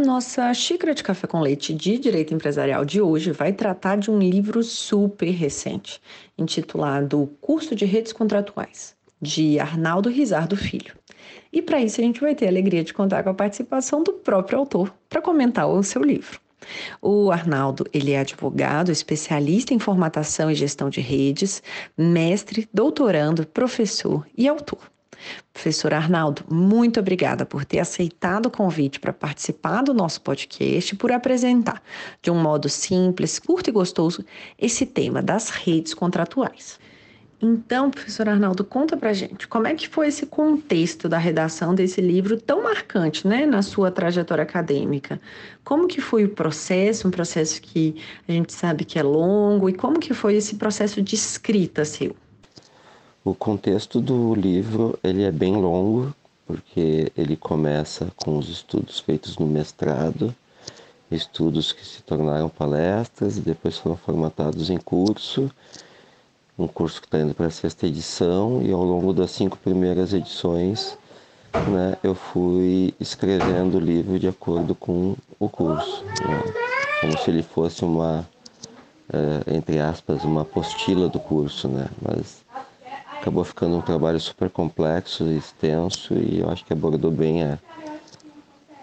Nossa xícara de café com leite de direito empresarial de hoje vai tratar de um livro super recente, intitulado Curso de Redes Contratuais, de Arnaldo Rizardo Filho. E para isso a gente vai ter a alegria de contar com a participação do próprio autor para comentar o seu livro. O Arnaldo, ele é advogado, especialista em formatação e gestão de redes, mestre, doutorando, professor e autor. Professor Arnaldo, muito obrigada por ter aceitado o convite para participar do nosso podcast e por apresentar, de um modo simples, curto e gostoso, esse tema das redes contratuais. Então, professor Arnaldo, conta pra gente como é que foi esse contexto da redação desse livro tão marcante, né, na sua trajetória acadêmica. Como que foi o processo, um processo que a gente sabe que é longo, e como que foi esse processo de escrita seu? O contexto do livro ele é bem longo, porque ele começa com os estudos feitos no mestrado, estudos que se tornaram palestras e depois foram formatados em curso, um curso que está indo para a sexta edição e ao longo das cinco primeiras edições né, eu fui escrevendo o livro de acordo com o curso, né, como se ele fosse uma, é, entre aspas, uma apostila do curso, né, mas acabou ficando um trabalho super complexo e extenso e eu acho que abordou bem a,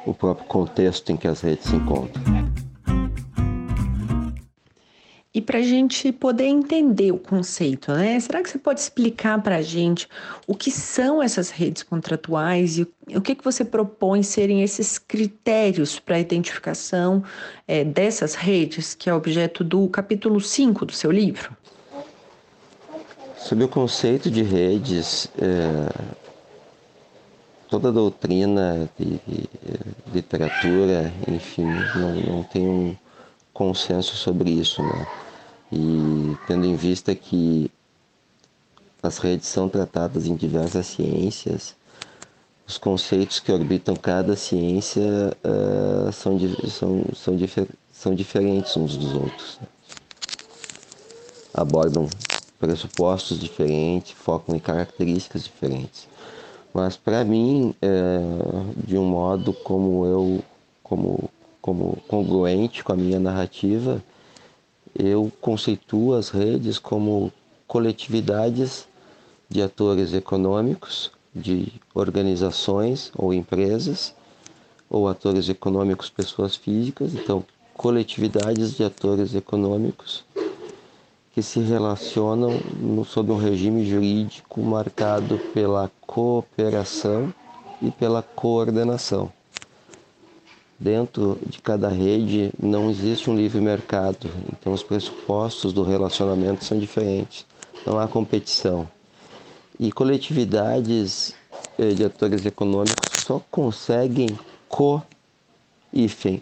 o próprio contexto em que as redes se encontram. E para a gente poder entender o conceito, né? Será que você pode explicar para a gente o que são essas redes contratuais e o que, que você propõe serem esses critérios para a identificação é, dessas redes, que é objeto do capítulo 5 do seu livro? Sobre o conceito de redes, é, toda doutrina de, de, literatura, enfim, não, não tem um consenso sobre isso, né? E tendo em vista que as redes são tratadas em diversas ciências, os conceitos que orbitam cada ciência uh, são, são, são, difer são diferentes uns dos outros. Né? Abordam pressupostos diferentes, focam em características diferentes. Mas para mim, é, de um modo como eu, como, como congruente com a minha narrativa, eu conceituo as redes como coletividades de atores econômicos, de organizações ou empresas, ou atores econômicos, pessoas físicas, então coletividades de atores econômicos que se relacionam no, sob um regime jurídico marcado pela cooperação e pela coordenação. Dentro de cada rede não existe um livre mercado, então os pressupostos do relacionamento são diferentes. não há competição. E coletividades eh, de atores econômicos só conseguem co-hífen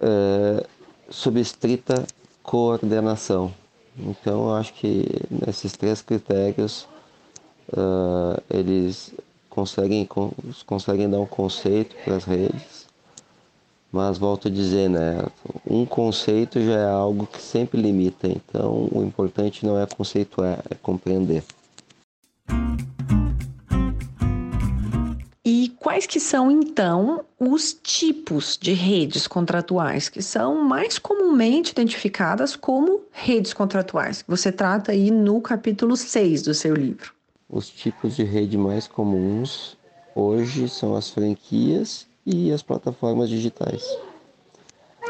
operar sob estrita coordenação. Então, eu acho que nesses três critérios uh, eles conseguem, conseguem dar um conceito para as redes, mas volto a dizer, né, um conceito já é algo que sempre limita, então o importante não é conceituar, é compreender. Quais que são então os tipos de redes contratuais que são mais comumente identificadas como redes contratuais, você trata aí no capítulo 6 do seu livro? Os tipos de rede mais comuns hoje são as franquias e as plataformas digitais.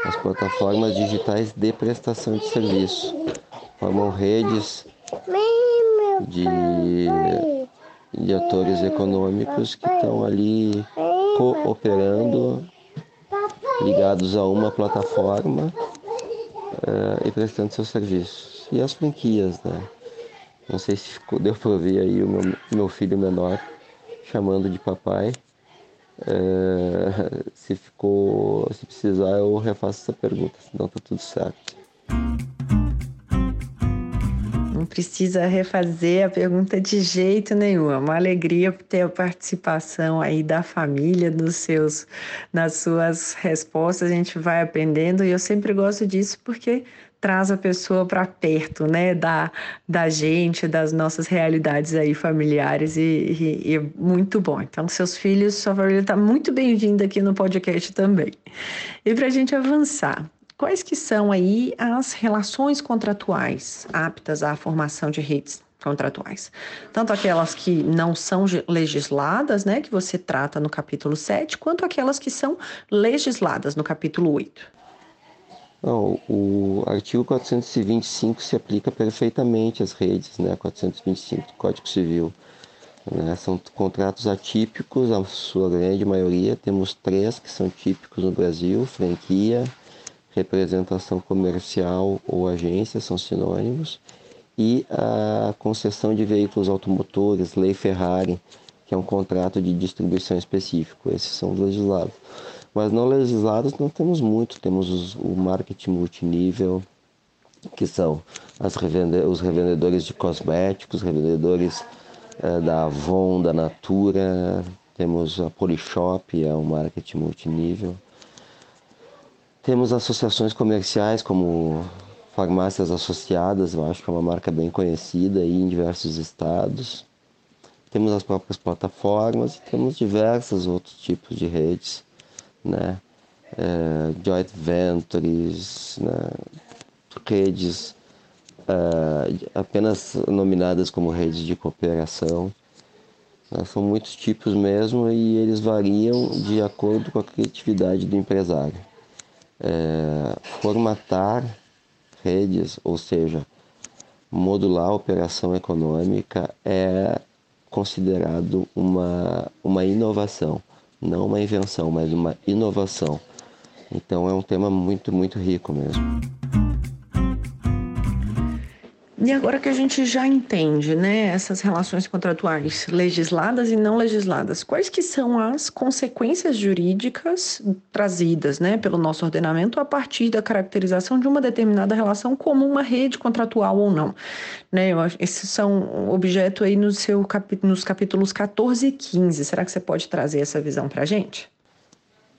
As plataformas digitais de prestação de serviço formam redes de, de atores econômicos que estão ali cooperando, ligados a uma plataforma uh, e prestando seus serviços. E as franquias, né? Não sei se ficou, deu para ouvir aí o meu, meu filho menor chamando de papai. É, se ficou, se precisar eu refaço essa pergunta, senão tá tudo certo. Precisa refazer a pergunta de jeito nenhum. É uma alegria ter a participação aí da família nos seus, nas suas respostas. A gente vai aprendendo e eu sempre gosto disso porque traz a pessoa para perto, né, da, da gente, das nossas realidades aí familiares e, e, e é muito bom. Então, seus filhos, sua família está muito bem-vinda aqui no podcast também. E para a gente avançar, quais que são aí as relações contratuais aptas à formação de redes contratuais. Tanto aquelas que não são legisladas, né, que você trata no capítulo 7, quanto aquelas que são legisladas no capítulo 8. Não, o artigo 425 se aplica perfeitamente às redes, né? 425 do Código Civil. Né? São contratos atípicos, a sua grande maioria. Temos três que são típicos no Brasil: franquia, representação comercial ou agência, são sinônimos, e a concessão de veículos automotores, Lei Ferrari, que é um contrato de distribuição específico. Esses são os legislados. Mas não legislados não temos muito, temos os, o marketing multinível, que são revende os revendedores de cosméticos, revendedores é, da Avon, da Natura, temos a Polishop, é um marketing multinível. Temos associações comerciais como farmácias associadas, eu acho que é uma marca bem conhecida aí em diversos estados. Temos as próprias plataformas e temos diversos outros tipos de redes né? É, joint ventures, né? redes é, apenas nominadas como redes de cooperação. Né? São muitos tipos mesmo e eles variam de acordo com a criatividade do empresário. É, formatar redes, ou seja, modular a operação econômica é considerado uma, uma inovação não uma invenção, mas uma inovação. Então é um tema muito, muito rico mesmo. E agora que a gente já entende, né, essas relações contratuais legisladas e não legisladas, quais que são as consequências jurídicas trazidas, né, pelo nosso ordenamento a partir da caracterização de uma determinada relação como uma rede contratual ou não? Né, esses são objeto aí no seu nos capítulos 14 e 15. Será que você pode trazer essa visão para a gente?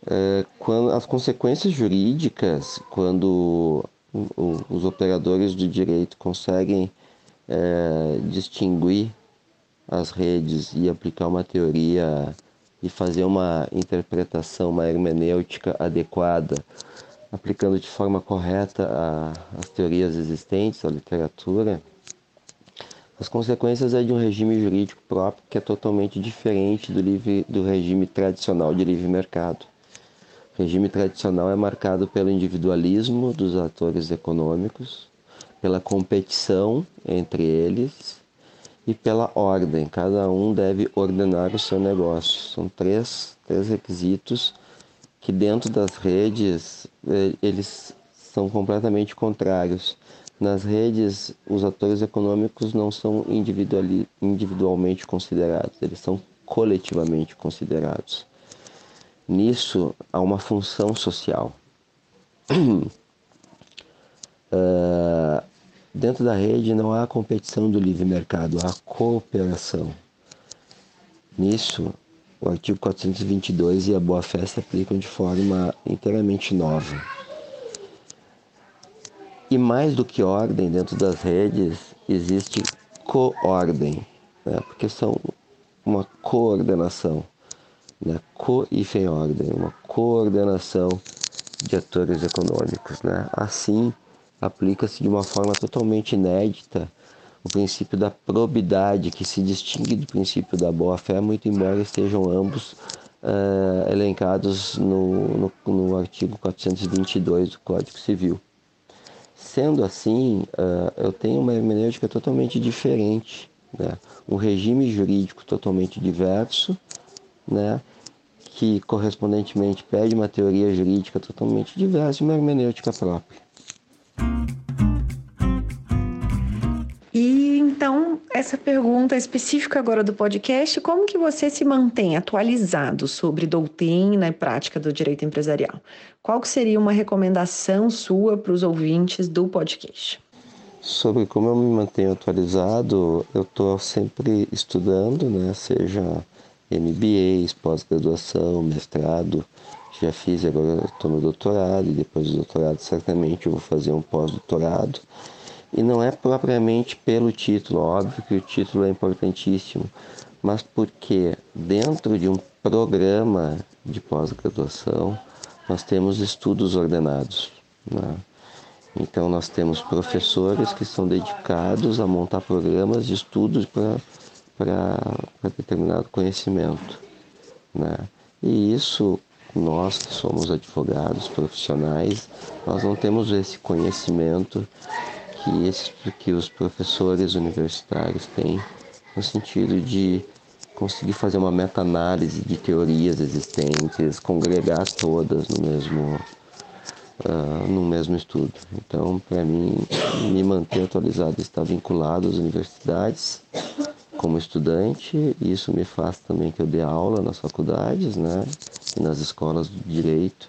É, quando as consequências jurídicas, quando os operadores do direito conseguem é, distinguir as redes e aplicar uma teoria e fazer uma interpretação, uma hermenêutica adequada, aplicando de forma correta a, as teorias existentes, a literatura, as consequências é de um regime jurídico próprio que é totalmente diferente do, livre, do regime tradicional de livre mercado. Regime tradicional é marcado pelo individualismo dos atores econômicos, pela competição entre eles e pela ordem. Cada um deve ordenar o seu negócio. São três, três requisitos que dentro das redes eh, eles são completamente contrários. Nas redes, os atores econômicos não são individualmente considerados, eles são coletivamente considerados. Nisso há uma função social. uh, dentro da rede não há competição do livre mercado, há cooperação. Nisso, o artigo 422 e a boa-fé se aplicam de forma inteiramente nova. E mais do que ordem dentro das redes, existe coordem, né? porque são uma coordenação, co e em ordem, uma coordenação de atores econômicos. Né? Assim, aplica-se de uma forma totalmente inédita o princípio da probidade, que se distingue do princípio da boa-fé, muito embora estejam ambos uh, elencados no, no, no, artigo 422 do Código Civil. Sendo assim, uh, eu tenho uma hermenêutica totalmente diferente, né? um regime jurídico totalmente diverso, né? Que correspondentemente pede uma teoria jurídica totalmente diversa e uma hermenêutica própria. Então, essa pergunta específica agora do podcast, como que você se mantém atualizado sobre doutrina e prática do direito empresarial? Qual que seria uma recomendação sua para os ouvintes do podcast? Sobre como eu me mantenho atualizado, eu estou sempre estudando, né? Seja MBA, pós-graduação, mestrado, já fiz, agora estou no doutorado, e depois do doutorado certamente eu vou fazer um pós-doutorado. E não é propriamente pelo título, óbvio que o título é importantíssimo, mas porque dentro de um programa de pós-graduação nós temos estudos ordenados. Né? Então nós temos professores que são dedicados a montar programas de estudos para determinado conhecimento. Né? E isso, nós que somos advogados profissionais, nós não temos esse conhecimento que, que os professores universitários têm no sentido de conseguir fazer uma meta-análise de teorias existentes, congregar todas no mesmo, uh, no mesmo estudo. Então, para mim, me manter atualizado está vinculado às universidades como estudante, isso me faz também que eu dê aula nas faculdades, né, e nas escolas de direito.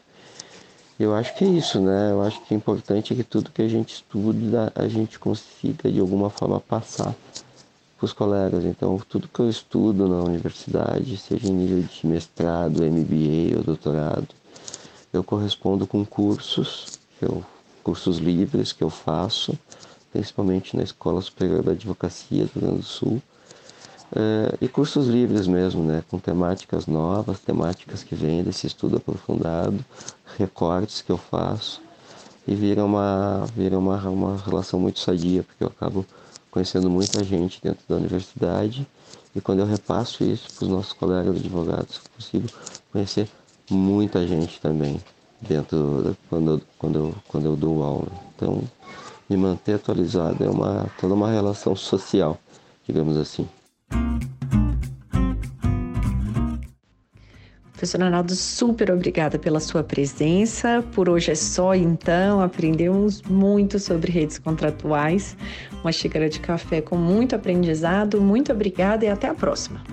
Eu acho que é isso, né? Eu acho que o importante é que tudo que a gente estuda, a gente consiga de alguma forma passar para os colegas. Então, tudo que eu estudo na universidade, seja em nível de mestrado, MBA ou doutorado, eu correspondo com cursos, eu, cursos livres que eu faço, principalmente na Escola Superior da Advocacia do Rio Grande do Sul, Uh, e cursos livres mesmo, né, com temáticas novas, temáticas que vêm desse estudo aprofundado, recortes que eu faço e vira uma vira uma, uma relação muito sadia, porque eu acabo conhecendo muita gente dentro da universidade e quando eu repasso isso para os nossos colegas advogados, consigo conhecer muita gente também dentro quando quando eu, quando eu dou aula. Então, me manter atualizado é uma toda uma relação social, digamos assim. Professor Arnaldo, super obrigada pela sua presença. Por hoje é só, então. Aprendemos muito sobre redes contratuais. Uma xícara de café com muito aprendizado. Muito obrigada e até a próxima.